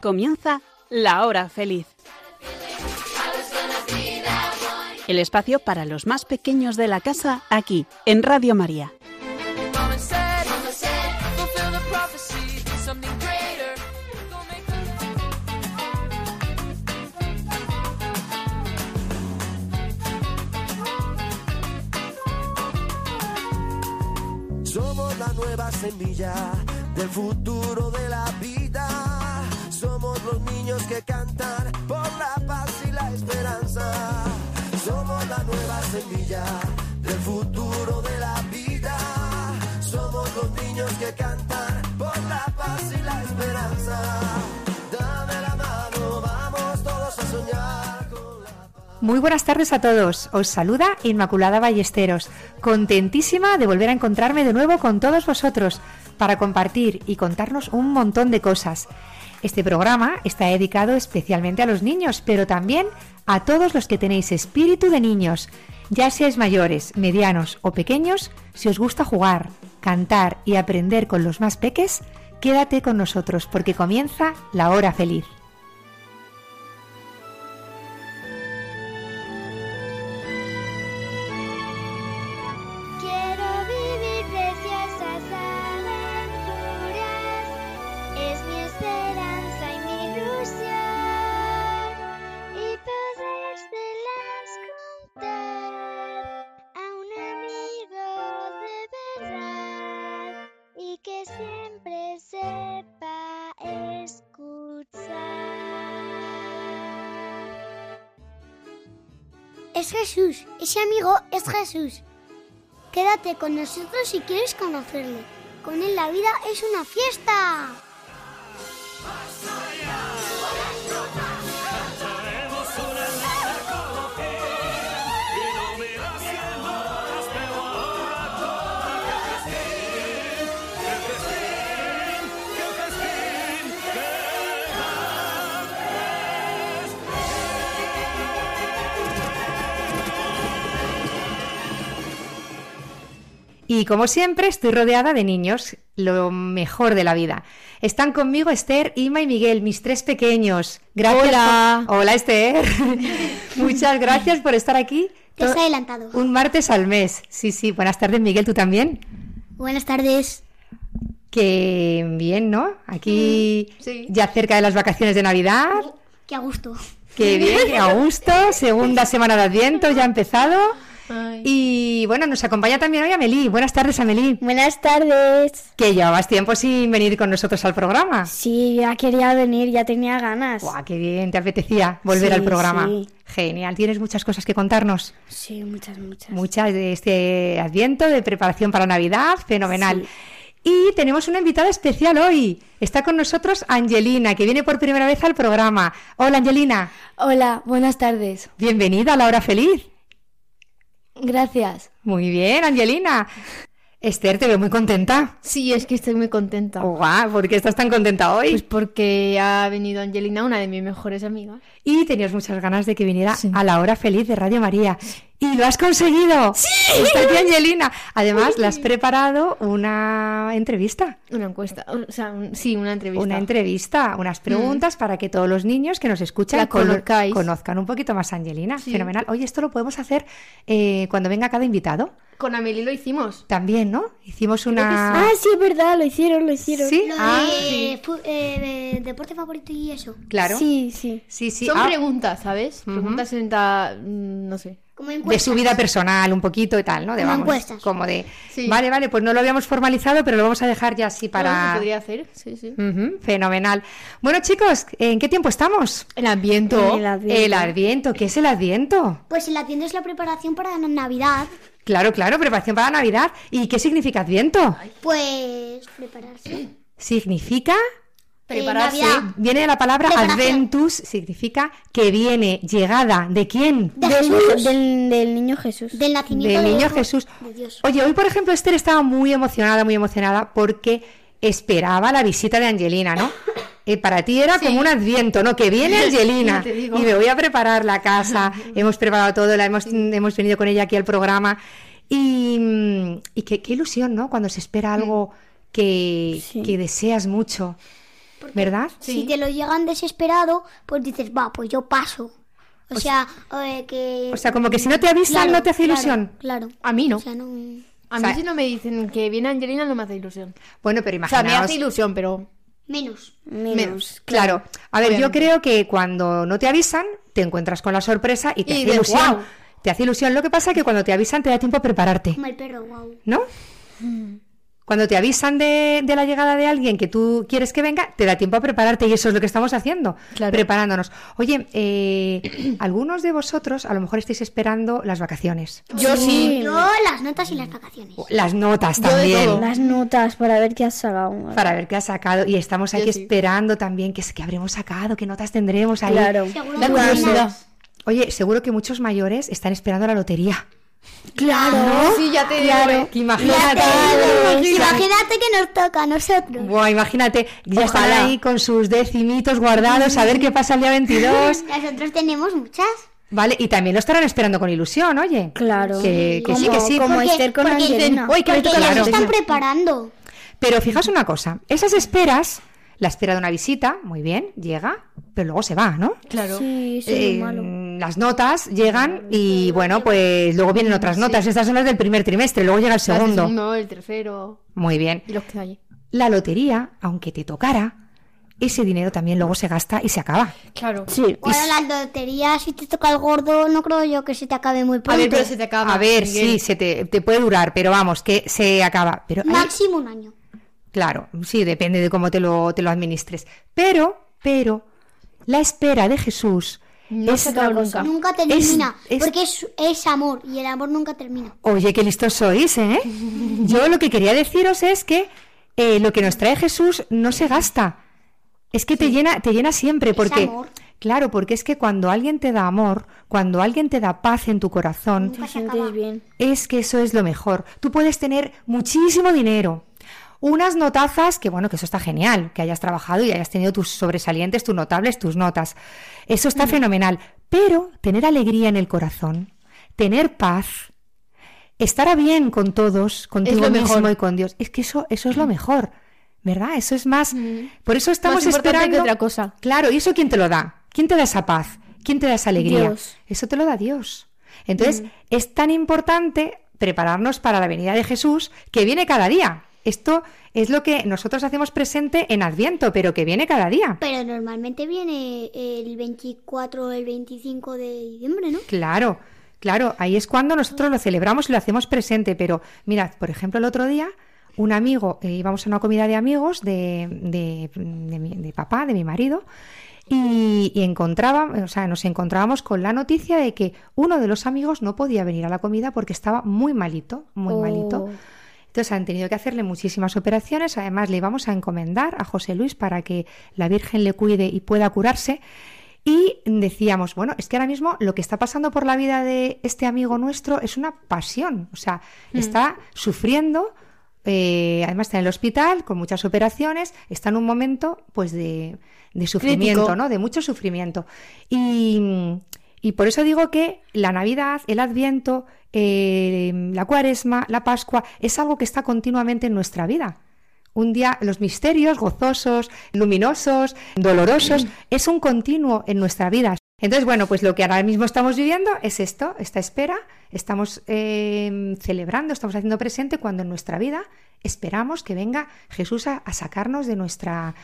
Comienza La Hora Feliz. El espacio para los más pequeños de la casa aquí, en Radio María. Somos la nueva semilla del futuro de la vida. Niños que cantan por la paz y la esperanza. Somos la nueva semilla del futuro de la vida. Somos los niños que cantan por la paz y la esperanza. Dame la mano, vamos todos a soñar Muy buenas tardes a todos. Os saluda Inmaculada Ballesteros, contentísima de volver a encontrarme de nuevo con todos vosotros para compartir y contarnos un montón de cosas. Este programa está dedicado especialmente a los niños, pero también a todos los que tenéis espíritu de niños, ya seáis mayores, medianos o pequeños, si os gusta jugar, cantar y aprender con los más peques, quédate con nosotros porque comienza la hora feliz. Es Jesús. Quédate con nosotros si quieres conocerle. Con él la vida es una fiesta. Y como siempre, estoy rodeada de niños, lo mejor de la vida. Están conmigo Esther, Ima y Miguel, mis tres pequeños. Gracias Hola. por- Hola, Esther. Muchas gracias por estar aquí. Te has adelantado. Un martes al mes. Sí, sí. Buenas tardes, Miguel, tú también. Buenas tardes. Que bien, ¿no? Aquí sí. ya cerca de las vacaciones de Navidad. Qué a gusto. Qué bien, qué a gusto. Segunda semana de Adviento ya ha empezado. Ay. Y bueno, nos acompaña también hoy Amelie. Buenas tardes, Amelie. Buenas tardes. Que llevabas tiempo sin venir con nosotros al programa. Sí, ya quería venir, ya tenía ganas. Guau, qué bien, te apetecía volver Sí, al programa. sí. Genial, tienes muchas cosas que contarnos. Sí, muchas, muchas. Muchas de este adviento, de preparación para Navidad, fenomenal. Y tenemos una invitada especial hoy. Está con nosotros Angelina, que viene por primera vez al programa. Hola, Angelina. Hola, buenas tardes. Bienvenida a la hora feliz. Gracias. Muy bien, Angelina. Esther, te veo muy contenta. Sí, es que estoy muy contenta. Guau, ¿por qué estás tan contenta hoy? Pues porque ha venido Angelina, una de mis mejores amigas. Y tenías muchas ganas de que viniera Sí. a la hora feliz de Radio María. ¡Y lo has conseguido! ¡Sí! Está aquí Angelina. Además, le has preparado una entrevista. Una encuesta, o sea, un- sí, una entrevista. Una entrevista, unas preguntas para que todos los niños que nos escuchan conozcan un poquito más a Angelina. Sí. Fenomenal. Oye, esto lo podemos hacer eh, cuando venga cada invitado. Con Amelie lo hicimos. También, ¿no? Hicimos una... Ah, sí, es verdad, lo hicieron, lo hicieron. ¿Sí? Lo Ah, de, fu- eh, de deporte favorito y eso. claro. Sí, sí. sí. sí. Son Ah, preguntas, ¿sabes? Preguntas en ta- mm, no sé. Como de su vida personal un poquito y tal, ¿no? De, Como vamos, encuestas. Como de... Sí. Vale, vale, pues no lo habíamos formalizado, pero lo vamos a dejar ya así para... se podría hacer, sí, sí. Fenomenal. Bueno, chicos, ¿en qué tiempo estamos? El ambiente. El Adviento. El Adviento. ¿Qué es el Adviento? Pues el Adviento es la preparación para la Navidad. Claro, claro, preparación para Navidad. ¿Y qué significa Adviento? Pues prepararse. Significa... Prepararse. Viene de la palabra Preparación. adventus, significa que viene, llegada. ¿De quién? De Del, Jesús. del, del niño Jesús. Del nacimiento Del de niño Jesús. de Dios. Oye, hoy por ejemplo Esther estaba muy emocionada, muy emocionada porque esperaba la visita de Angelina, ¿no? Eh, para ti era como un adviento, ¿no? Que viene Angelina y me voy a preparar la casa, hemos preparado todo, la hemos, hemos venido con ella aquí al programa y, mm, y qué, qué ilusión, ¿no? Cuando se espera algo que, Sí. que deseas mucho. ¿Verdad? Si te lo llegan desesperado, pues dices, va, pues yo paso. O sea, eh, que... O sea, como que si no te avisan Claro, no te hace ilusión. Claro. A mí no. O sea, no... A O mí sea- si no me dicen que viene Angelina no me hace ilusión. Bueno, pero O sea, me imaginaos... hace ilusión, pero... Menos. Menos. Claro. A ver, yo creo que cuando no te avisan, te encuentras con la sorpresa y te Y hace ilusión. Te hace ilusión. Lo que pasa es que cuando te avisan te da tiempo a prepararte, Como el perro, wow. ¿no? Cuando te avisan de, de la llegada de alguien que tú quieres que venga, te da tiempo a prepararte y eso es lo que estamos haciendo, Claro. preparándonos. Oye, eh, algunos de vosotros a lo mejor estáis esperando las vacaciones, Yo sí. Yo las notas y las vacaciones. las notas también. Las notas para ver qué has sacado. Para ver qué has sacado y estamos aquí sí. esperando también qué, qué habremos sacado, qué notas tendremos ahí. Claro. Seguro La que curiosidad. Oye, seguro que muchos mayores están esperando la lotería. Claro. Sí, ya te Claro. digo. Que imagínate. Imagínate que nos toca a nosotros. Buah, imagínate, ya están ahí con sus decimitos guardados, a ver qué pasa el día 22. Nosotros tenemos muchas. Vale, y también lo estarán esperando con ilusión, oye. Claro. Que, que sí, Como- que sí. Como Esther con porque Angelina. "Uy, que me Porque toca la ya se lotería". están preparando. Pero fijaos una cosa, esas esperas, la espera de una visita, muy bien, llega, pero luego se va, ¿no? Claro. Sí, eso Eh, malo. Las notas llegan y bueno, pues luego vienen otras notas. Estas son las del primer trimestre, luego llega el segundo. segundo, el tercero Muy bien. y los que hay. La lotería, aunque te tocara, ese dinero también luego se gasta y se acaba. Claro. Sí. Bueno, las loterías, si te toca el gordo, no creo yo que se te acabe muy A pronto. ver, pero se te acaba. A ver, Miguel. sí, se te, te puede durar, pero vamos, que se acaba. Pero hay- Máximo un año. claro, sí, depende de cómo te lo, te lo administres. Pero, pero, la espera de Jesús No es se acaba otra nunca. cosa. Nunca termina. es- Porque es, es amor y el amor nunca termina. Oye, qué listos sois, ¿eh? Yo lo que quería deciros es que eh, lo que nos trae Jesús no se gasta. Es que te llena, te llena siempre, porque amor. claro, porque es que cuando alguien te da amor, cuando alguien te da paz en tu corazón, Nunca Te se sientes acaba. bien. es que eso es lo mejor. Tú puedes tener muchísimo dinero, unas notazas, que bueno, que eso está genial, que hayas trabajado y hayas tenido tus sobresalientes, tus notables, tus notas. Eso está fenomenal. Pero tener alegría en el corazón, tener paz, estar a bien con todos, contigo mismo mejor. y con Dios, es que eso, eso es lo mejor. ¿Verdad? Eso es más. Por eso estamos Más esperando. que otra cosa. Claro, ¿y eso quién te lo da? ¿Quién te da esa paz? ¿Quién te da esa alegría? Dios. Eso te lo da Dios. Entonces, es tan importante prepararnos para la venida de Jesús que viene cada día. Esto es lo que nosotros hacemos presente en Adviento, pero que viene cada día. Pero normalmente viene el 24 o el 25 de diciembre, ¿no? Claro, claro, ahí es cuando nosotros lo celebramos y lo hacemos presente. Pero mirad, por ejemplo, el otro día, un amigo, eh, íbamos a una comida de amigos de, de, de mi- de papá, de mi marido, y, y encontraba, o sea, nos encontrábamos con la noticia de que uno de los amigos no podía venir a la comida porque estaba muy malito, muy Oh. malito. Entonces han tenido que hacerle muchísimas operaciones. Además, le íbamos a encomendar a José Luis para que la Virgen le cuide y pueda curarse. Y decíamos, bueno, es que ahora mismo lo que está pasando por la vida de este amigo nuestro es una pasión. O sea, está sufriendo, eh, además está en el hospital con muchas operaciones, está en un momento pues de, de sufrimiento, Crítico. ¿no? De mucho sufrimiento. Y, y por eso digo que la Navidad, el Adviento, eh, la Cuaresma, la Pascua, es algo que está continuamente en nuestra vida. Un día, los misterios gozosos, luminosos, dolorosos, es un continuo en nuestra vida. Entonces, bueno, pues lo que ahora mismo estamos viviendo es esto, esta espera, estamos eh, celebrando, estamos haciendo presente cuando en nuestra vida esperamos que venga Jesús a, a sacarnos de nuestra,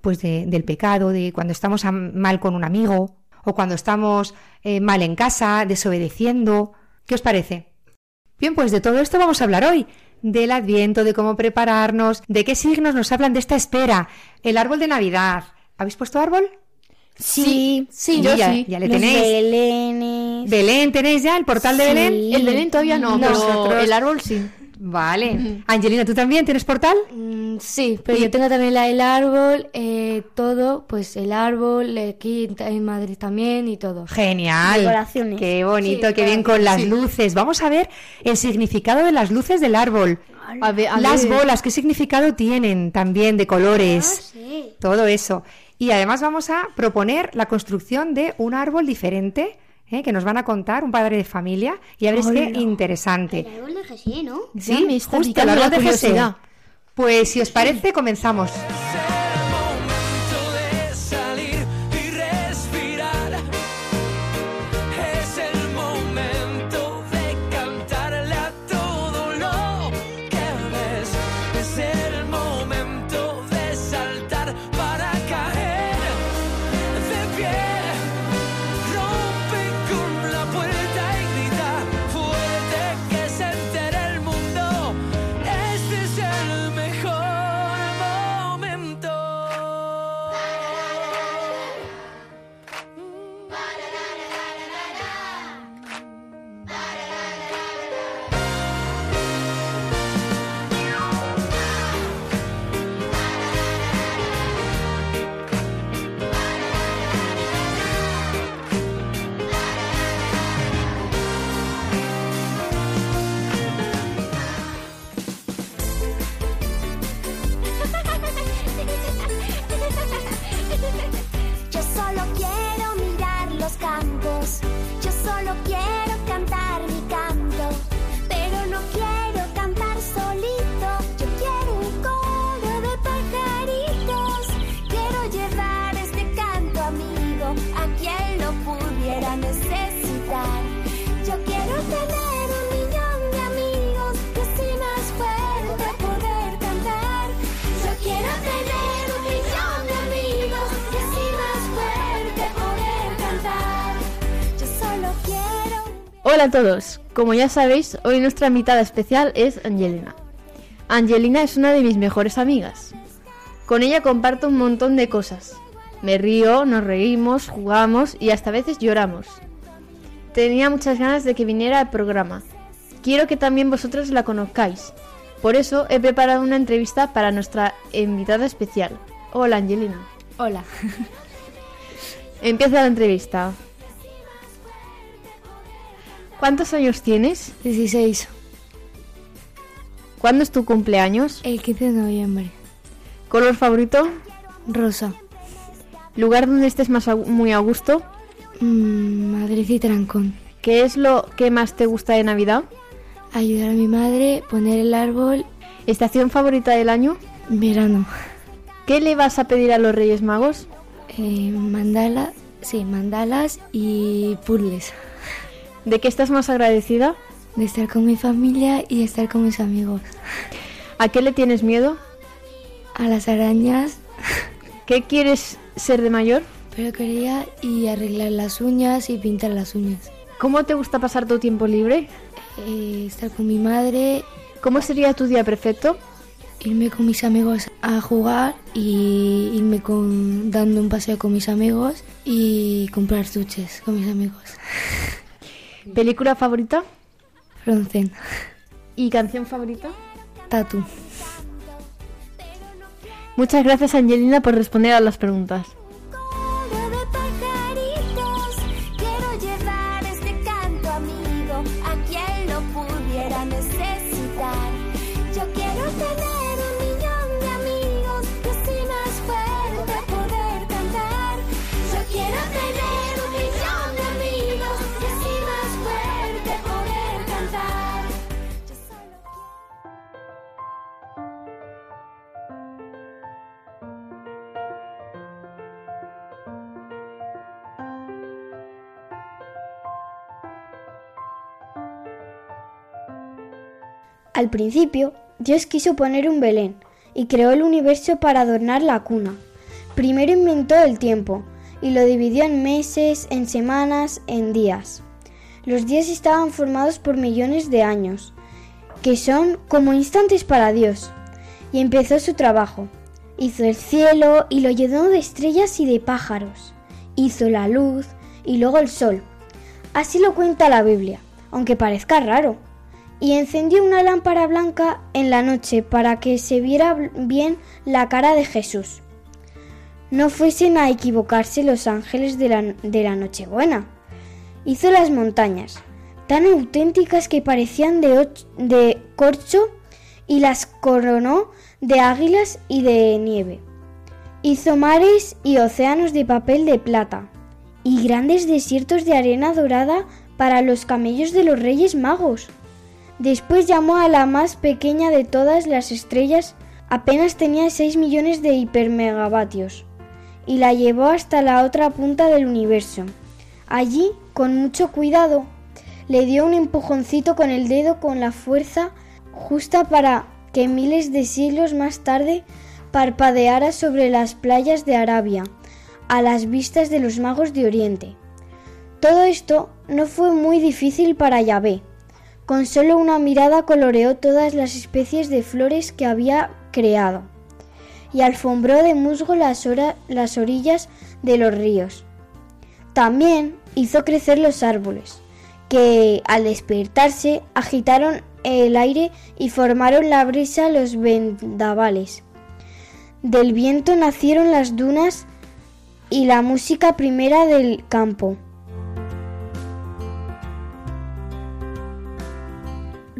pues de- del pecado, de cuando estamos a- mal con un amigo o cuando estamos eh, mal en casa, desobedeciendo. ¿Qué os parece? Bien, pues de todo esto vamos a hablar hoy. Del adviento, de cómo prepararnos, de qué signos nos hablan de esta espera. El árbol de Navidad. ¿Habéis puesto árbol? Sí. Sí, yo ya, sí. ya le Los tenéis. belenes. Belén, ¿tenéis ya el portal de Sí. Belén? El Belén todavía no, pero Nosotros- el árbol sí. Vale. Angelina, ¿tú también tienes portal? Mm, sí, pero yo tengo también la del árbol, eh, todo, pues el árbol, eh, aquí en Madrid también y todo. Genial. Decoraciones. Qué bonito, Sí, qué bien con las luces. Vamos a ver el significado de las luces del árbol. A ver, a Las ver. bolas, ¿qué significado tienen también de colores? Sí. Todo eso. Y además vamos a proponer la construcción de un árbol diferente ¿eh? que nos van a contar un padre de familia y a ver qué interesante. El árbol de Jesús, ¿no? Ya me está justo el árbol la de Jesé. Pues si os parece, comenzamos. Hola a todos. Como ya sabéis, hoy nuestra invitada especial es Angelina. Angelina es una de mis mejores amigas. Con ella comparto un montón de cosas. Me río, nos reímos, jugamos y hasta a veces lloramos. Tenía muchas ganas de que viniera al programa. Quiero que también vosotros la conozcáis. Por eso he preparado una entrevista para nuestra invitada especial. Hola Angelina. Hola. Empieza la entrevista. ¿Cuántos años tienes? 16. ¿Cuándo es tu cumpleaños? El 15 de noviembre. ¿Color favorito? Rosa. ¿Lugar donde estés más a- muy a gusto? Mm, Madrid y Trancón. ¿Qué es lo que más te gusta de Navidad? Ayudar a mi madre, poner el árbol. ¿Estación favorita del año? Verano. ¿Qué le vas a pedir a los Reyes Magos? Eh, mandala, sí, mandalas y puzzles. ¿De qué estás más agradecida? De estar con mi familia y estar con mis amigos. ¿A qué le tienes miedo? A las arañas, ¿Qué quieres ser de mayor? pero quería y arreglar las uñas y pintar las uñas. ¿Cómo te gusta pasar tu tiempo libre? Eh, estar con mi madre, ¿Cómo sería tu día perfecto? irme con mis amigos a jugar y irme con, dando un paseo con mis amigos y comprar chuches con mis amigos. ¿Película favorita? Frozen, ¿Y canción favorita? tatu. Muchas gracias Angelina por responder a las preguntas. Al principio, Dios quiso poner un Belén y creó el universo para adornar la cuna. Primero inventó el tiempo y lo dividió en meses, en semanas, en días. Los días estaban formados por millones de años, que son como instantes para Dios. Y empezó su trabajo. Hizo el cielo y lo llenó de estrellas y de pájaros. Hizo la luz y luego el sol. Así lo cuenta la Biblia, aunque parezca raro y encendió una lámpara blanca en la noche para que se viera bien la cara de Jesús. No fuesen a equivocarse los ángeles de la, de la Nochebuena. Hizo las montañas, tan auténticas que parecían de, de corcho, y las coronó de águilas y de nieve. Hizo mares y océanos de papel de plata, y grandes desiertos de arena dorada para los camellos de los reyes magos. Después llamó a la más pequeña de todas las estrellas, apenas tenía 6 millones de hipermegavatios, y la llevó hasta la otra punta del universo. Allí, con mucho cuidado, le dio un empujoncito con el dedo con la fuerza justa para que miles de siglos más tarde parpadeara sobre las playas de Arabia, a las vistas de los magos de Oriente. Todo esto no fue muy difícil para Yahvé. Con solo una mirada coloreó todas las especies de flores que había creado y alfombró de musgo las, las orillas de los ríos. También hizo crecer los árboles, que al despertarse agitaron el aire y formaron la brisa los vendavales. Del viento nacieron las dunas y la música primera del campo.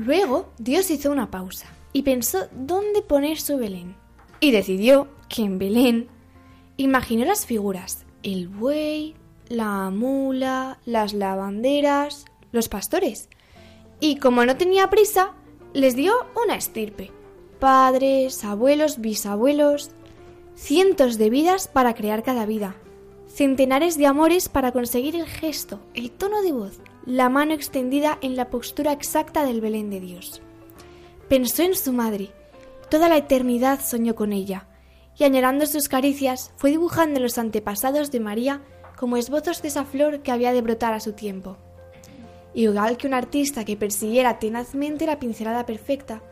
Luego Dios hizo una pausa y pensó dónde poner su Belén. Y decidió que en Belén imaginó las figuras, el buey, la mula, las lavanderas, los pastores. Y como no tenía prisa, les dio una estirpe. Padres, abuelos, bisabuelos, cientos de vidas para crear cada vida. centenares de amores para conseguir el gesto, el tono de voz, la mano extendida en la postura exacta del Belén de Dios. Pensó en su madre, toda la eternidad soñó con ella, y añorando sus caricias fue dibujando los antepasados de María como esbozos de esa flor que había de brotar a su tiempo. Igual que un artista que persiguiera tenazmente la pincelada perfecta,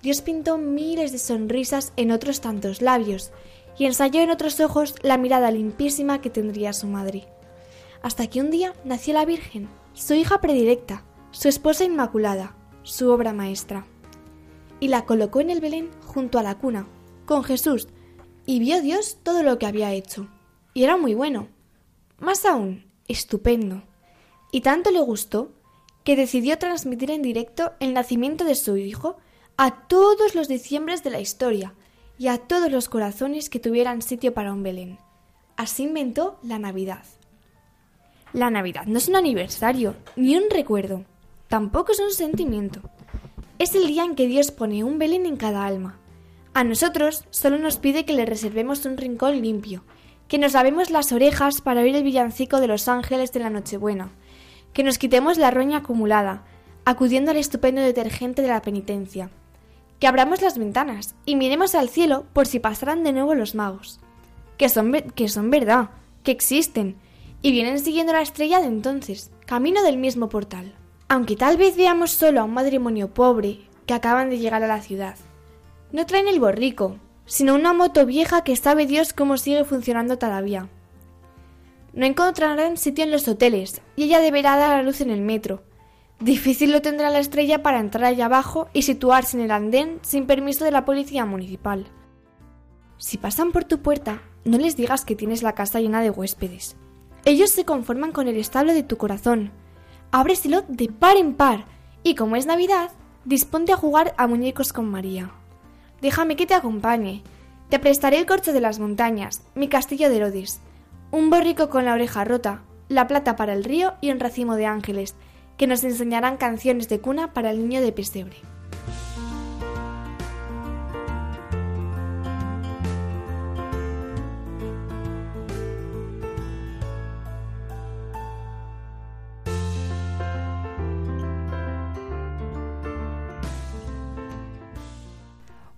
Dios pintó miles de sonrisas en otros tantos labios y ensayó en otros ojos la mirada limpísima que tendría su madre. Hasta que un día nació la Virgen, su hija predilecta, su esposa inmaculada, su obra maestra. Y la colocó en el Belén junto a la cuna, con Jesús, y vio Dios todo lo que había hecho. Y era muy bueno. Más aún, estupendo. Y tanto le gustó que decidió transmitir en directo el nacimiento de su hijo a todos los diciembres de la historia y a todos los corazones que tuvieran sitio para un Belén. Así inventó la Navidad. La Navidad no es un aniversario, ni un recuerdo, tampoco es un sentimiento. Es el día en que Dios pone un Belén en cada alma. A nosotros solo nos pide que le reservemos un rincón limpio, que nos lavemos las orejas para oír el villancico de los ángeles de la Nochebuena, que nos quitemos la roña acumulada, acudiendo al estupendo detergente de la penitencia, que abramos las ventanas y miremos al cielo por si pasaran de nuevo los magos, que son, que son verdad, que existen, y vienen siguiendo la estrella de entonces, camino del mismo portal. Aunque tal vez veamos solo a un matrimonio pobre que acaban de llegar a la ciudad. No traen el borrico, sino una moto vieja que sabe Dios cómo sigue funcionando todavía. No encontrarán sitio en los hoteles y ella deberá dar a luz en el metro. Difícil lo tendrá la estrella para entrar allá abajo y situarse en el andén sin permiso de la policía municipal. Si pasan por tu puerta, no les digas que tienes la casa llena de huéspedes. Ellos se conforman con el establo de tu corazón. Ábreselo de par en par y como es Navidad, disponte a jugar a muñecos con María. Déjame que te acompañe. Te prestaré el corcho de las montañas, mi castillo de Herodes, un borrico con la oreja rota, la plata para el río y un racimo de ángeles, que nos enseñarán canciones de cuna para el niño de pesebre.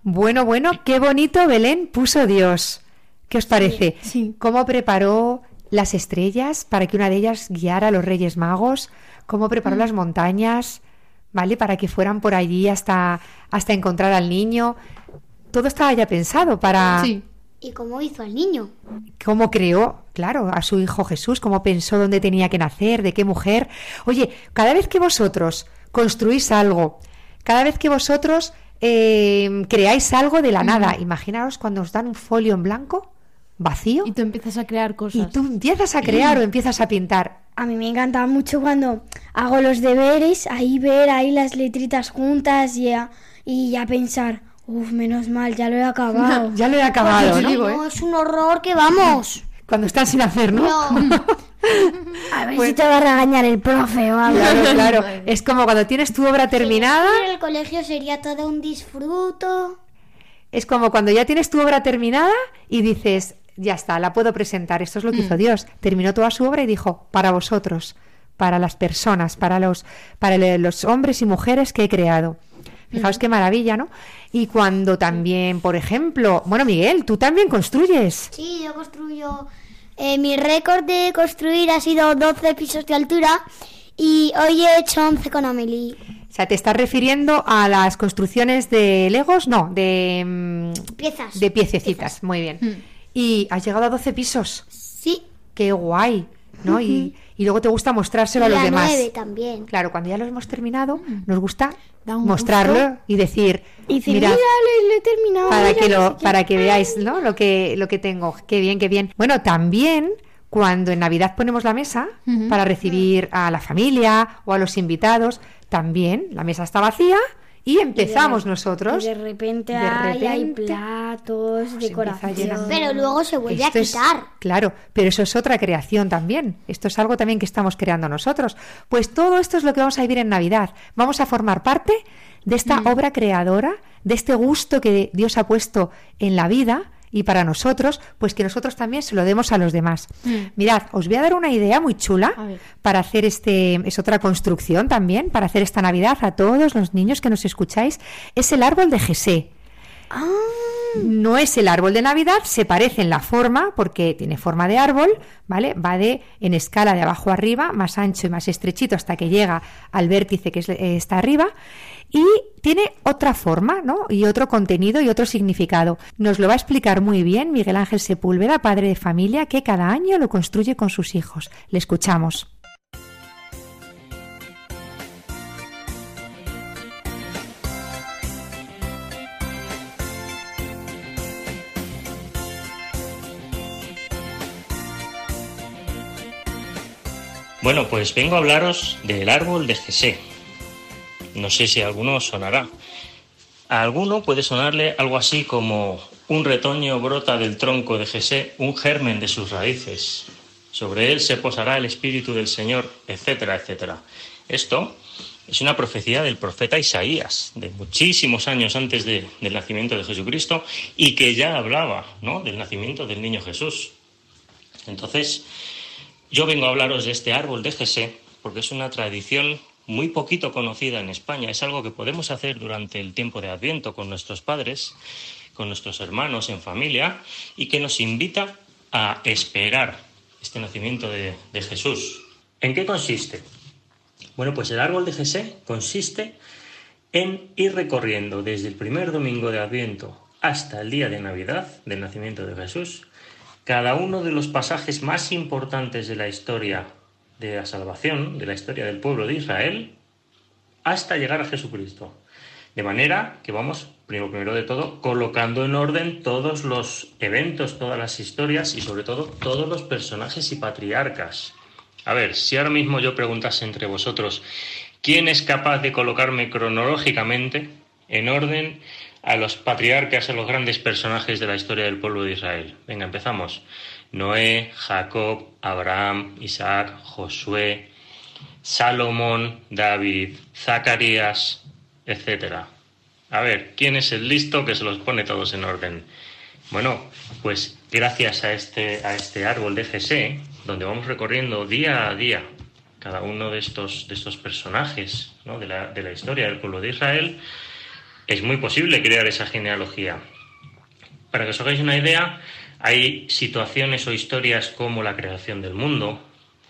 Bueno, bueno, qué bonito Belén puso Dios. ¿Qué os parece? sí. ¿Cómo preparó las estrellas para que una de ellas guiara a los Reyes Magos? ¿Cómo preparó las montañas? ¿Vale? Para que fueran por allí hasta, hasta encontrar al niño. Todo estaba ya pensado para Sí. ¿Y cómo hizo al niño? cómo creó, claro, a su hijo Jesús, cómo pensó dónde tenía que nacer, de qué mujer. Oye, cada vez que vosotros construís algo, cada vez que vosotros eh, creáis algo de la nada, imaginaos cuando os dan un folio en blanco, vacío, Y tú empiezas a crear y cosas. tú empiezas a crear o empiezas a pintar. A mí me encanta mucho cuando hago los deberes, ahí ver ahí las letritas juntas y a, y a pensar, uff, menos mal, ya lo he acabado. Ya lo he acabado, ¿no? no, es un horror que vamos. Cuando están sin hacer, ¿no? No. A ver Pues- si te va a regañar el profe o algo. Claro, claro. Es como cuando tienes tu obra terminada. En el colegio sería todo un disfruto. Es como cuando ya tienes tu obra terminada y dices, ya está, la puedo presentar. Esto es lo que hizo Dios. Terminó toda su obra y dijo, para vosotros, para las personas, para los, para los hombres y mujeres que he creado. Fijaos qué maravilla, ¿no? Y cuando también, por ejemplo, bueno, Miguel, tú también construyes. Sí, yo construyo. Eh, mi récord de construir ha sido 12 pisos de altura y hoy he hecho 11 con Amelie. O sea, ¿te estás refiriendo a las construcciones de Legos? No, de, mm, Piezas. de piececitas. Muy bien. Y has llegado a 12 pisos. Sí. Qué guay, ¿no? y, y luego te gusta mostrárselo a los demás. 9 también. Claro, cuando ya lo hemos terminado, nos gusta mostrarlo gusto. y decir, Y mirad, mira, lo, lo he terminado. para mira, que no sé lo, qué". para que veáis, ¿no? Lo que, lo que tengo. Qué bien, qué bien. Bueno, también cuando en Navidad ponemos la mesa para recibir a la familia o a los invitados, también la mesa está vacía y empezamos nosotros. Y de repente, de hay, hay repente, platos, decoración. Pero luego se vuelve a es- quitar. claro, pero eso es otra creación también. Esto es algo también que estamos creando nosotros. Pues todo esto es lo que vamos a vivir en Navidad. Vamos a formar parte de esta obra creadora, de este gusto que Dios ha puesto en la vida, y para nosotros, pues que nosotros también se lo demos a los demás. Mm. Mirad, os voy a dar una idea muy chula para hacer este, es otra construcción también, para hacer esta Navidad a todos los niños que nos escucháis, es el árbol de Jesé. No es el árbol de Navidad, se parece en la forma, porque tiene forma de árbol, ¿vale? Va de en escala de abajo arriba, más ancho y más estrechito hasta que llega al vértice que es- eh, está arriba. Y tiene otra forma, ¿no? Y otro contenido y otro significado. Nos lo va a explicar muy bien Miguel Ángel Sepúlveda, padre de familia, que cada año lo construye con sus hijos. Le escuchamos. Bueno, pues vengo a hablaros del árbol de Jesé. No sé si a alguno sonará. A alguno puede sonarle algo así como un retoño brota del tronco de Jesé, un germen de sus raíces. Sobre él se posará el espíritu del Señor, etcétera, etcétera. Esto es una profecía del profeta Isaías, de muchísimos años antes de- del nacimiento de Jesucristo, y que ya hablaba ¿no? del nacimiento del niño Jesús. Entonces, yo vengo a hablaros de este árbol de Jesé porque es una tradición muy poquito conocida en España. Es algo que podemos hacer durante el tiempo de Adviento con nuestros padres, con nuestros hermanos en familia y que nos invita a esperar este nacimiento de, de Jesús. ¿En qué consiste? Bueno, pues el árbol de Jesé consiste en ir recorriendo desde el primer domingo de Adviento hasta el día de Navidad del nacimiento de Jesús cada uno de los pasajes más importantes de la historia de la salvación, de la historia del pueblo de Israel, hasta llegar a Jesucristo. De manera que vamos, primero, primero de todo, colocando en orden todos los eventos, todas las historias y sobre todo todos los personajes y patriarcas. A ver, si ahora mismo yo preguntase entre vosotros, ¿quién es capaz de colocarme cronológicamente en orden a los patriarcas, a los grandes personajes de la historia del pueblo de Israel? Venga, empezamos. Noé, Jacob, Abraham, Isaac, Josué, Salomón, David, Zacarías, etcétera. A ver, ¿quién es el listo que se los pone todos en orden? Bueno, pues gracias a este, a este árbol de Jesé, donde vamos recorriendo día a día cada uno de estos, de estos personajes de, la, de la historia del pueblo de Israel, es muy posible crear esa genealogía. Para que os hagáis una idea, hay situaciones o historias como la creación del mundo.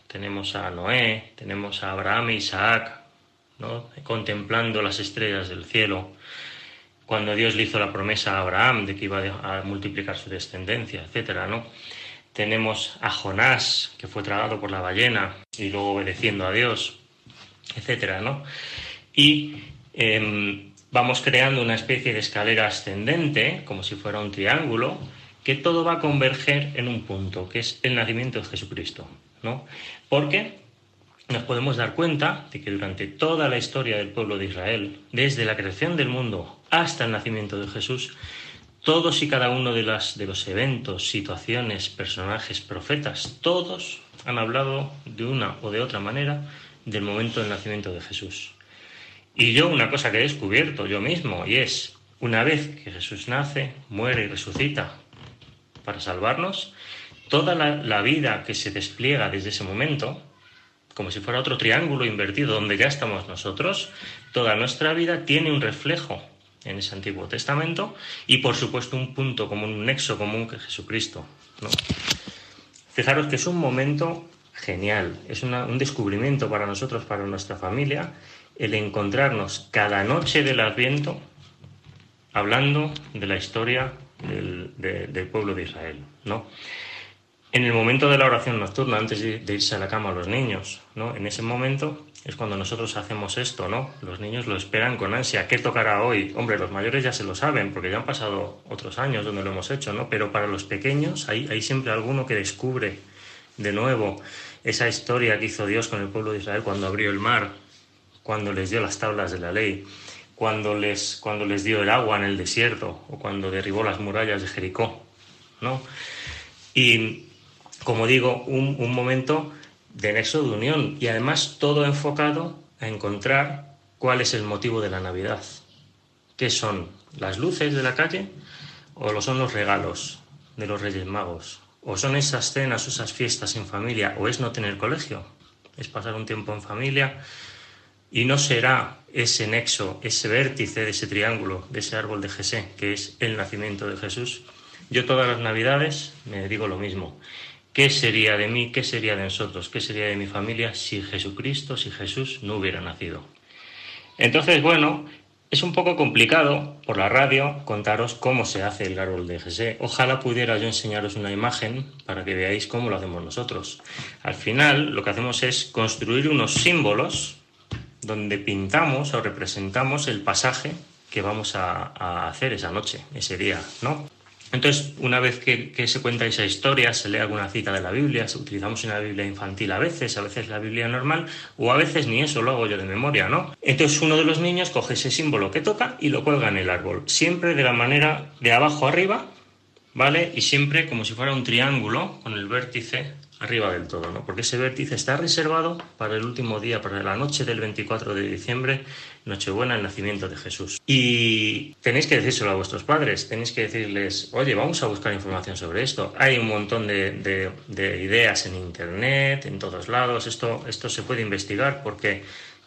Tenemos a Noé, tenemos a Abraham e Isaac, ¿no? contemplando las estrellas del cielo. Cuando Dios le hizo la promesa a Abraham de que iba a multiplicar su descendencia, etcétera, ¿no? Tenemos a Jonás, que fue tragado por la ballena y luego obedeciendo a Dios, etcétera, ¿no? Y em, vamos creando una especie de escalera ascendente, como si fuera un triángulo, que todo va a converger en un punto, que es el nacimiento de Jesucristo, ¿no? Porque nos podemos dar cuenta de que durante toda la historia del pueblo de Israel, desde la creación del mundo hasta el nacimiento de Jesús, todos y cada uno de, de los eventos, situaciones, personajes, profetas, todos han hablado de una o de otra manera del momento del nacimiento de Jesús. Y yo una cosa que he descubierto yo mismo, y es, una vez que Jesús nace, muere y resucita para salvarnos, toda la, vida que se despliega desde ese momento, como si fuera otro triángulo invertido donde ya estamos nosotros, toda nuestra vida tiene un reflejo en ese Antiguo Testamento y por supuesto un punto común, un nexo común que Jesucristo. ¿no? Fijaros que es un momento genial, es un descubrimiento para nosotros, para nuestra familia, el encontrarnos cada noche del Adviento hablando de la historia del, de- del pueblo de Israel. ¿no? En el momento de la oración nocturna, antes de, de irse a la cama los niños, ¿no? En ese momento es cuando nosotros hacemos esto, ¿no? Los niños lo esperan con ansia. ¿Qué tocará hoy? Hombre, los mayores ya se lo saben, porque ya han pasado otros años donde lo hemos hecho, ¿no? Pero para los pequeños hay, hay siempre alguno que descubre de nuevo esa historia que hizo Dios con el pueblo de Israel cuando abrió el mar, cuando les dio las tablas de la ley, cuando les, cuando les dio el agua en el desierto o cuando derribó las murallas de Jericó, ¿no? Y como digo, un, un momento de nexo de unión y además todo enfocado a encontrar cuál es el motivo de la Navidad. ¿Qué son? ¿Las luces de la calle o lo son los regalos? de los Reyes Magos? ¿O son esas cenas esas fiestas en familia? ¿O es no tener colegio? ¿Es pasar un tiempo en familia? Y no será ese nexo, ese vértice de ese triángulo, de ese árbol de Jesé, que es el nacimiento de Jesús. Yo todas las navidades me digo lo mismo. ¿Qué sería de mí, qué sería de nosotros, qué sería de mi familia si Jesucristo, si Jesús no hubiera nacido? Entonces, bueno, es un poco complicado por la radio contaros cómo se hace el árbol de Jesé. Ojalá pudiera yo enseñaros una imagen para que veáis cómo lo hacemos nosotros. Al final, lo que hacemos es construir unos símbolos donde pintamos o representamos el pasaje que vamos a, hacer esa noche, ese día, ¿no? Entonces, una vez que, se cuenta esa historia, se lee alguna cita de la Biblia, utilizamos una Biblia infantil a veces, a veces la Biblia normal, o a veces ni eso lo hago yo de memoria, ¿no? Entonces uno de los niños coge ese símbolo que toca y lo cuelga en el árbol, siempre de la manera de abajo arriba, ¿vale? Y siempre como si fuera un triángulo con el vértice arriba del todo, ¿no? Porque ese vértice está reservado para el último día, para la noche del 24 de diciembre, Nochebuena, el nacimiento de Jesús. Y tenéis que decírselo a vuestros padres, tenéis que decirles, oye, vamos a buscar información sobre esto. Hay un montón de, de, de ideas en Internet, en todos lados, esto, esto se puede investigar porque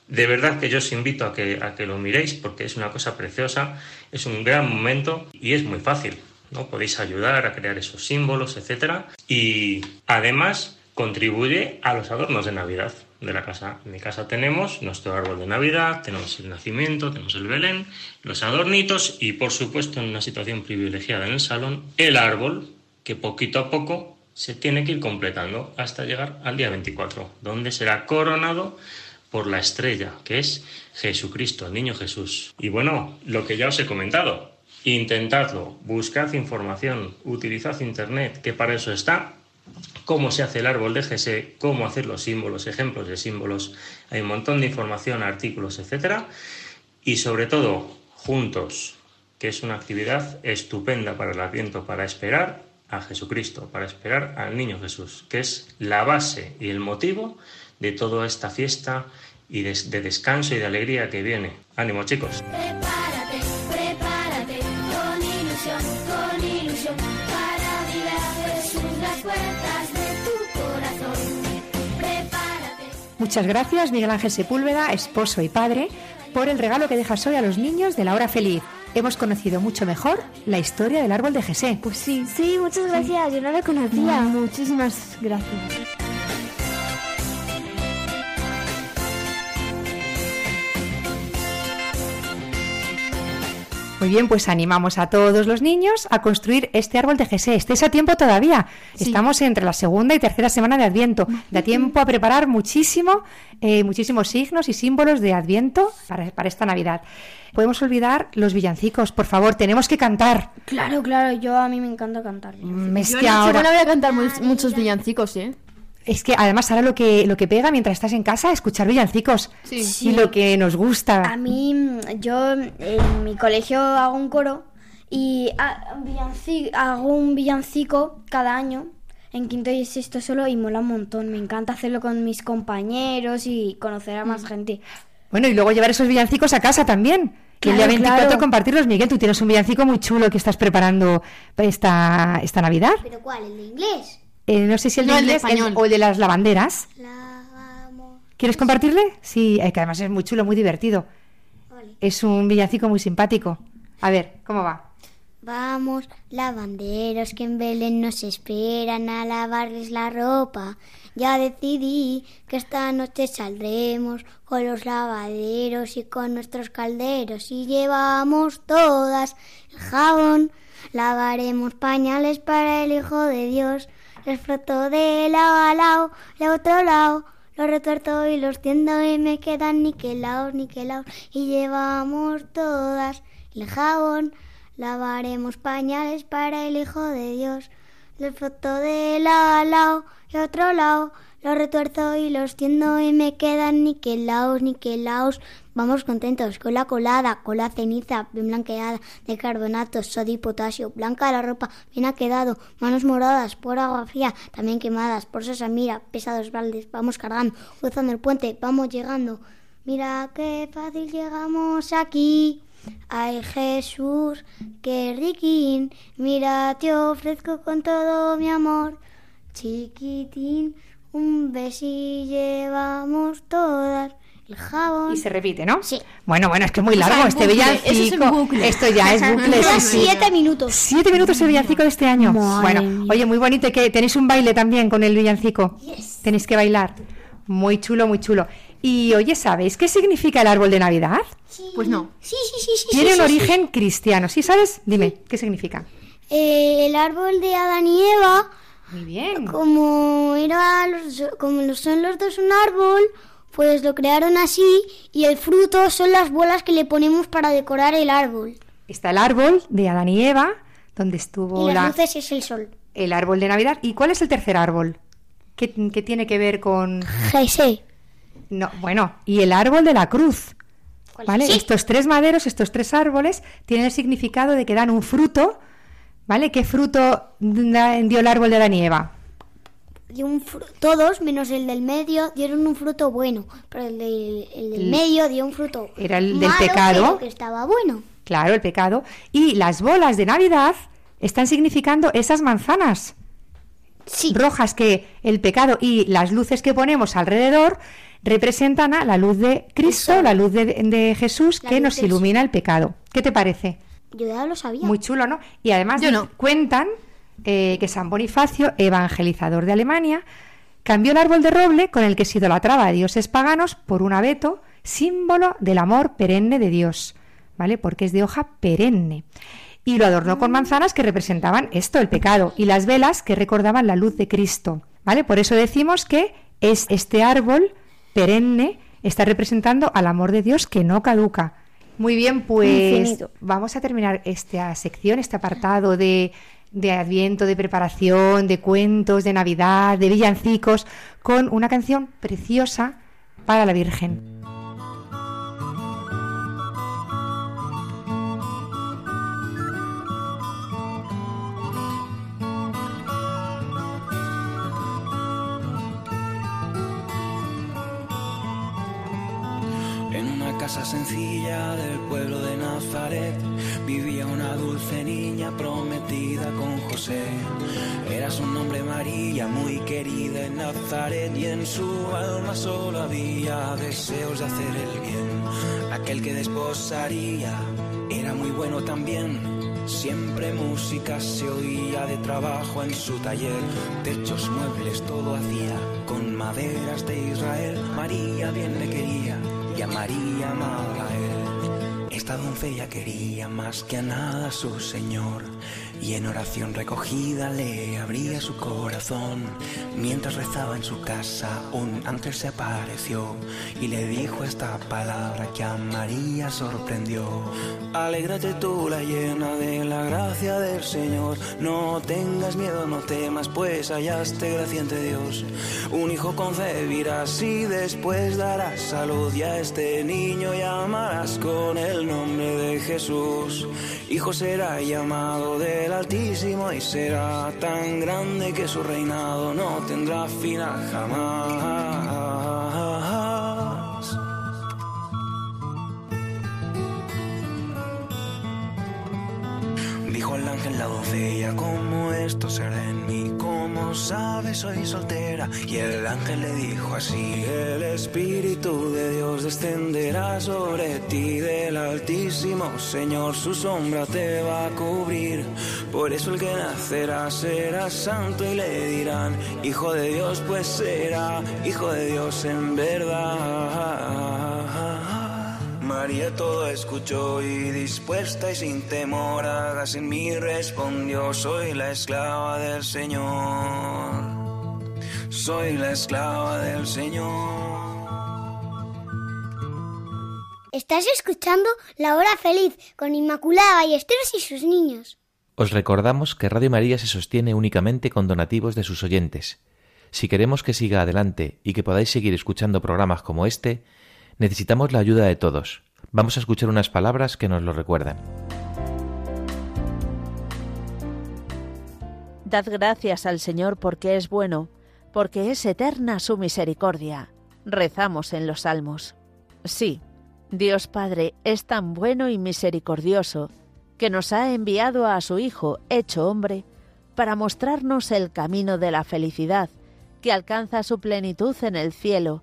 de verdad que yo os invito a que, a que lo miréis porque es una cosa preciosa, es un gran momento y es muy fácil. ¿No? Podéis ayudar a crear esos símbolos, etc. Y además contribuye a los adornos de Navidad de la casa. En mi casa tenemos nuestro árbol de Navidad, tenemos el nacimiento, tenemos el Belén, los adornitos y por supuesto en una situación privilegiada en el salón, el árbol que poquito a poco se tiene que ir completando hasta llegar al día 24, donde será coronado por la estrella, que es Jesucristo, el niño Jesús. Y bueno, lo que ya os he comentado, Intentadlo, buscad información, utilizad Internet, que para eso está, cómo se hace el árbol de cómo hacer los símbolos, ejemplos de símbolos, hay un montón de información, artículos, etc. Y sobre todo, juntos, que es una actividad estupenda para el Adviento, para esperar a Jesucristo, para esperar al Niño Jesús, que es la base y el motivo de toda esta fiesta y de, de descanso y de alegría que viene. Ánimo chicos. Muchas gracias, Miguel Ángel Sepúlveda, esposo y padre, por el regalo que dejas hoy a los niños de la hora feliz. Hemos conocido mucho mejor la historia del árbol de Jesé. Pues sí. Sí, muchas gracias, yo no lo conocía. Muchísimas gracias. Muy bien, pues animamos a todos los niños a construir este árbol de Jesé. Estéis a tiempo todavía. Sí. Estamos entre la segunda y tercera semana de Adviento. Da tiempo a preparar muchísimo, eh, muchísimos signos y símbolos de Adviento para, para esta Navidad. Podemos olvidar los villancicos, por favor, tenemos que cantar. Claro, claro, yo a mí me encanta cantar. Mm, Es Yo que ahora, voy a cantar mu- muchos villancicos, ¿eh? Es que además ahora lo que lo que pega mientras estás en casa, escuchar villancicos Sí. y lo que nos gusta. A mí, mm, yo en mi colegio hago un coro y hago un villancico cada año en quinto y sexto solo y mola un montón. Me encanta hacerlo con mis compañeros y conocer a más gente. Bueno, y luego llevar esos villancicos a casa también. Que el día Claro, 24 claro. compartirlos. Miguel, tú tienes un villancico muy chulo que estás preparando para esta, esta Navidad. ¿Pero cuál? ¿El de inglés? Eh, no sé si el de No, el de inglés el- o el de las lavanderas. La amo. ¿Quieres compartirle? Sí, eh, que además es muy chulo, muy divertido. Vale. Es un villancico muy simpático. A ver, ¿cómo va? Vamos, lavanderos que en Belén nos esperan a lavarles la ropa. Ya decidí que esta noche saldremos con los lavaderos y con nuestros calderos y llevamos todas el jabón. Lavaremos pañales para el Hijo de Dios. Les froto de lado a lado, de otro lado. Los retuerto y los tiendo y me quedan niquelados, niquelados. Y llevamos todas el jabón. Lavaremos pañales para el Hijo de Dios. Les froto de lado a lado y otro lado. Los retuerzo y los tiendo y me quedan niquelados, niquelados. Vamos contentos con la colada, con la ceniza bien blanqueada de carbonato, sodio y potasio. Blanca la ropa, bien ha quedado. Manos moradas por agua fría, también quemadas por sesamira. Pesados baldes, vamos cargando. Cruzando el puente, vamos llegando. Mira qué fácil llegamos aquí. Ay Jesús, qué riquín, mira, te ofrezco con todo mi amor. Chiquitín, un besillo llevamos todas. El jabón. Y se repite, ¿no? Sí. Bueno, bueno, es que es muy O sea, largo este bucle, villancico. eso es en bucle. Esto ya es bucle. Dura sí, sí. siete minutos. Siete minutos el villancico de este año. Madre bueno, mía. oye, muy bonito. ¿y que ¿Tenéis un baile también con el villancico? Tenéis que bailar. Muy chulo, muy chulo. Y oye, ¿sabéis qué significa el árbol de Navidad? Pues no. Sí, sí, sí, sí. Tiene sí, un sí, sí. origen cristiano. ¿Sí sabes? Dime, ¿qué significa? Eh, el árbol de Adán y Eva, Muy bien. como era los- como son los dos un árbol, pues lo crearon así y el fruto son las bolas que le ponemos para decorar el árbol. Está el árbol de Adán y Eva, donde estuvo Y las la- luces es el sol. el árbol de Navidad. ¿Y cuál es el tercer árbol? ¿Qué, qué tiene que ver con...? Jesé. No, bueno, y el árbol de la cruz. ¿Vale? Sí. Estos tres maderos, estos tres árboles, tienen el significado de que dan un fruto. ¿Vale? ¿Qué fruto dio el árbol de Adán y Eva? Dio un fru- todos, menos el del medio, dieron un fruto bueno, pero el del, el del El- medio dio un fruto Era el del pecado. pero que estaba bueno. Claro, el pecado. Y las bolas de Navidad están significando esas manzanas Sí. rojas que el pecado y las luces que ponemos alrededor representan a la luz de Cristo, Eso. la luz de, de Jesús La que nos ilumina el pecado. ¿Qué te parece? Yo ya lo sabía. Muy chulo, ¿no? Y además Yo no. cuentan eh, que San Bonifacio, evangelizador de Alemania, cambió el árbol de roble con el que se idolatraba a dioses paganos por un abeto, símbolo del amor perenne de Dios, ¿vale? Porque es de hoja perenne. Y lo adornó con manzanas que representaban esto, el pecado, y las velas que recordaban la luz de Cristo, ¿vale? Por eso decimos que es este árbol perenne está representando al amor de Dios que no caduca. Muy bien, pues Infinito. vamos a terminar esta sección, este apartado de, de Adviento, de preparación, de cuentos, de Navidad, de villancicos, con una canción preciosa para la Virgen. En una casa sencilla del pueblo de Nazaret vivía una dulce niña prometida José. Era su nombre María, muy querida en Nazaret y en su alma solo había deseos de hacer el bien. Aquel que desposaría era muy bueno también. Siempre música se oía de trabajo en su taller, techos, muebles, todo hacía con maderas de Israel. María bien le quería y a María amaba a él. Esta doncella quería más que a nada a su Señor y en oración recogida le abría su corazón. Mientras rezaba en su casa, un ángel se apareció y le dijo esta palabra que a María sorprendió. Alégrate tú la llena de la gracia del Señor, no tengas miedo, no temas, pues hallaste gracia ante Dios. Un hijo concebirás y después darás salud y a este niño llamarás con el nombre de Jesús. Hijo será llamado del Altísimo y será tan grande que su reinado no tendrá final jamás. Ángel la doncella, ¿cómo esto será en mí? ¿Cómo sabes soy soltera? Y el ángel le dijo así, el Espíritu de Dios descenderá sobre ti del Altísimo Señor, su sombra te va a cubrir. Por eso el que nacerá será santo y le dirán, Hijo de Dios, pues será Hijo de Dios en verdad. María todo escuchó y dispuesta y sin temor, hagas en mí respondió, soy la esclava del Señor, soy la esclava del Señor. Estás escuchando La Hora Feliz con Inmaculada Ballesteros y sus niños. Os recordamos que Radio María se sostiene únicamente con donativos de sus oyentes. Si queremos que siga adelante y que podáis seguir escuchando programas como este, necesitamos la ayuda de todos. Vamos a escuchar unas palabras que nos lo recuerdan. Dad gracias al Señor porque es bueno, porque es eterna su misericordia. Rezamos en los salmos. Sí, Dios Padre es tan bueno y misericordioso que nos ha enviado a su Hijo hecho hombre para mostrarnos el camino de la felicidad que alcanza su plenitud en el cielo,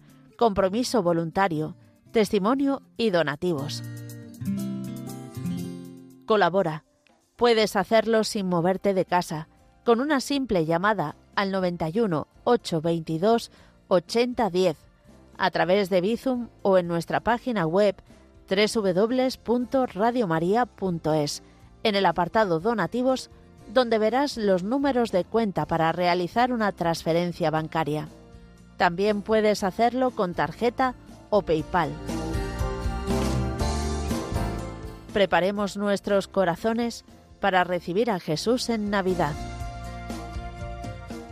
compromiso voluntario, testimonio y donativos. Colabora. Puedes hacerlo sin moverte de casa, con una simple llamada al 91 822 8010, a través de Bizum o en nuestra página web www.radiomaria.es, en el apartado Donativos, donde verás los números de cuenta para realizar una transferencia bancaria. También puedes hacerlo con tarjeta o PayPal. Preparemos nuestros corazones para recibir a Jesús en Navidad.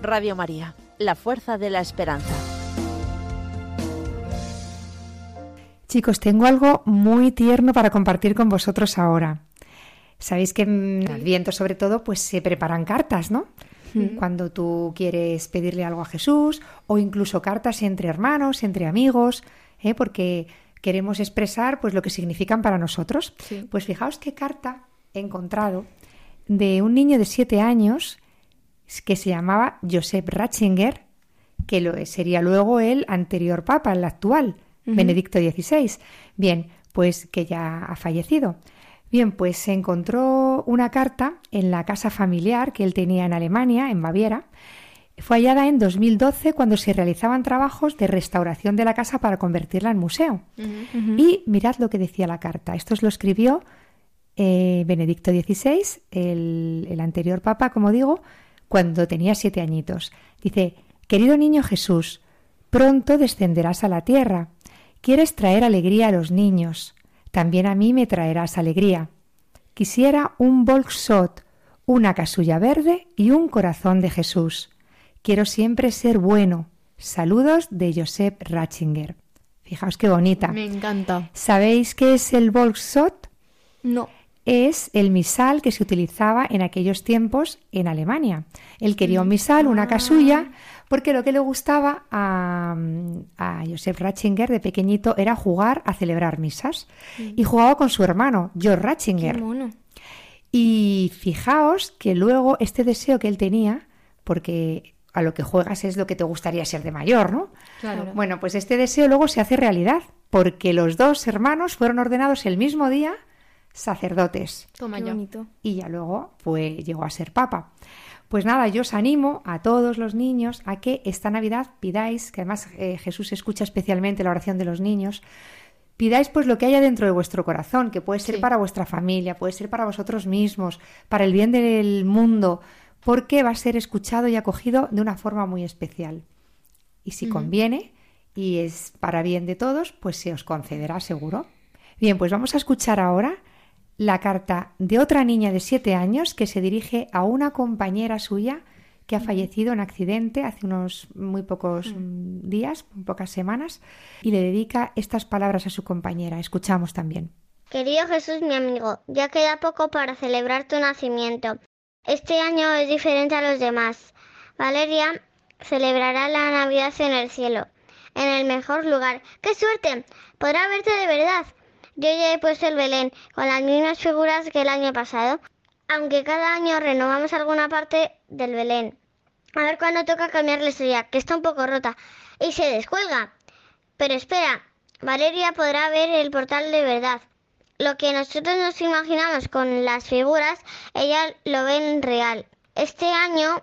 Radio María, la fuerza de la esperanza. Chicos, tengo algo muy tierno para compartir con vosotros ahora. Sabéis que en Adviento, sobre todo, pues se preparan cartas, ¿no? Cuando tú quieres pedirle algo a Jesús, o incluso cartas entre hermanos, entre amigos, ¿eh? porque queremos expresar pues lo que significan para nosotros. Pues fijaos qué carta he encontrado de un niño de siete años que se llamaba Joseph Ratzinger, que lo, sería luego el anterior papa, el actual, Benedicto XVI. Bien, pues que ya ha fallecido. Bien, pues se encontró una carta en la casa familiar que él tenía en Alemania, en Baviera. Fue hallada en 2012 cuando se realizaban trabajos de restauración de la casa para convertirla en museo. Y mirad lo que decía la carta. Esto lo escribió eh, Benedicto XVI, el, el anterior papa, como digo, cuando tenía siete añitos. Dice, querido niño Jesús, pronto descenderás a la tierra. Quieres traer alegría a los niños. También a mí me traerás alegría. Quisiera un Volksot, una casulla verde y un corazón de Jesús. Quiero siempre ser bueno. Saludos de Joseph Ratzinger. Fijaos qué bonita. Me encanta. ¿Sabéis qué es el Volksot? No. Es el misal que se utilizaba en aquellos tiempos en Alemania. Él quería un misal, una casulla, porque lo que le gustaba a, a Joseph Ratzinger de pequeñito era jugar a celebrar misas. Y jugaba con su hermano, George Ratzinger. Qué mono. Y fijaos que luego este deseo que él tenía, porque a lo que juegas es lo que te gustaría ser de mayor, ¿no? Claro. Bueno, pues este deseo luego se hace realidad, porque los dos hermanos fueron ordenados el mismo día sacerdotes. Toma bonito. Y ya luego, pues llegó a ser papa. Pues nada, yo os animo a todos los niños a que esta Navidad pidáis, que además eh, Jesús escucha especialmente la oración de los niños, pidáis pues lo que haya dentro de vuestro corazón, que puede ser Sí. para vuestra familia, puede ser para vosotros mismos, para el bien del mundo, porque va a ser escuchado y acogido de una forma muy especial. Y si conviene y es para bien de todos, pues se os concederá seguro. Bien, pues vamos a escuchar ahora la carta de otra niña de siete años que se dirige a una compañera suya que ha fallecido en accidente hace unos muy pocos mm, días, muy pocas semanas, y le dedica estas palabras a su compañera. Escuchamos también. Querido Jesús, mi amigo, ya queda poco para celebrar tu nacimiento. Este año es diferente a los demás. Valeria celebrará la Navidad en el cielo, en el mejor lugar. ¡Qué suerte! Podrá verte de verdad. Yo ya he puesto el Belén con las mismas figuras que el año pasado, aunque cada año renovamos alguna parte del Belén. A ver cuándo toca cambiar la estrella, que está un poco rota, y se descuelga. Pero espera, Valeria podrá ver el portal de verdad. Lo que nosotros nos imaginamos con las figuras, ella lo ve en real. Este año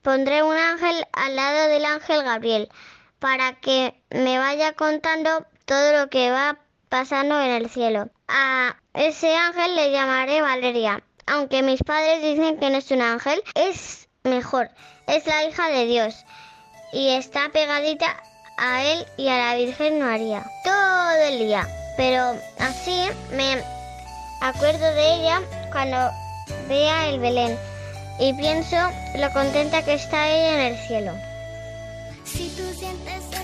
pondré un ángel al lado del ángel Gabriel para que me vaya contando todo lo que va pasando en el cielo. A ese ángel le llamaré Valeria. Aunque mis padres dicen que no es un ángel, es mejor. Es la hija de Dios y está pegadita a él y a la Virgen María todo el día. pero así me acuerdo de ella cuando vea el Belén y pienso lo contenta que está ella en el cielo. Si tú sientes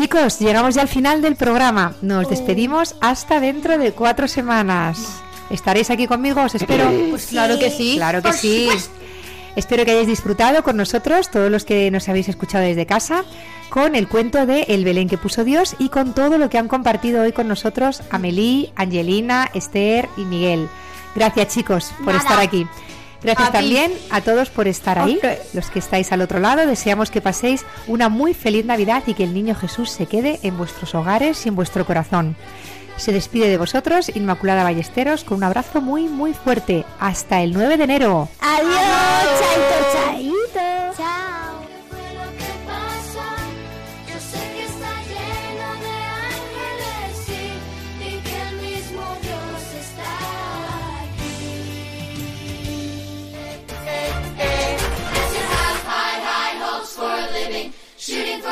Chicos, llegamos ya al final del programa. Nos despedimos hasta dentro de cuatro semanas. ¿Estaréis aquí conmigo? Os espero. Pues claro que sí. Claro que sí. Espero que hayáis disfrutado con nosotros, todos los que nos habéis escuchado desde casa, con el cuento de El Belén que puso Dios y con todo lo que han compartido hoy con nosotros Amelie, Angelina, Esther y Miguel. Gracias chicos por Nada. estar aquí. Gracias A ti. también a todos por estar ahí, los que estáis al otro lado. Deseamos que paséis una muy feliz Navidad y que el niño Jesús se quede en vuestros hogares y en vuestro corazón. Se despide de vosotros Inmaculada Ballesteros con un abrazo muy muy fuerte. Hasta el 9 de enero. Adiós, chaito, chaito. Chao.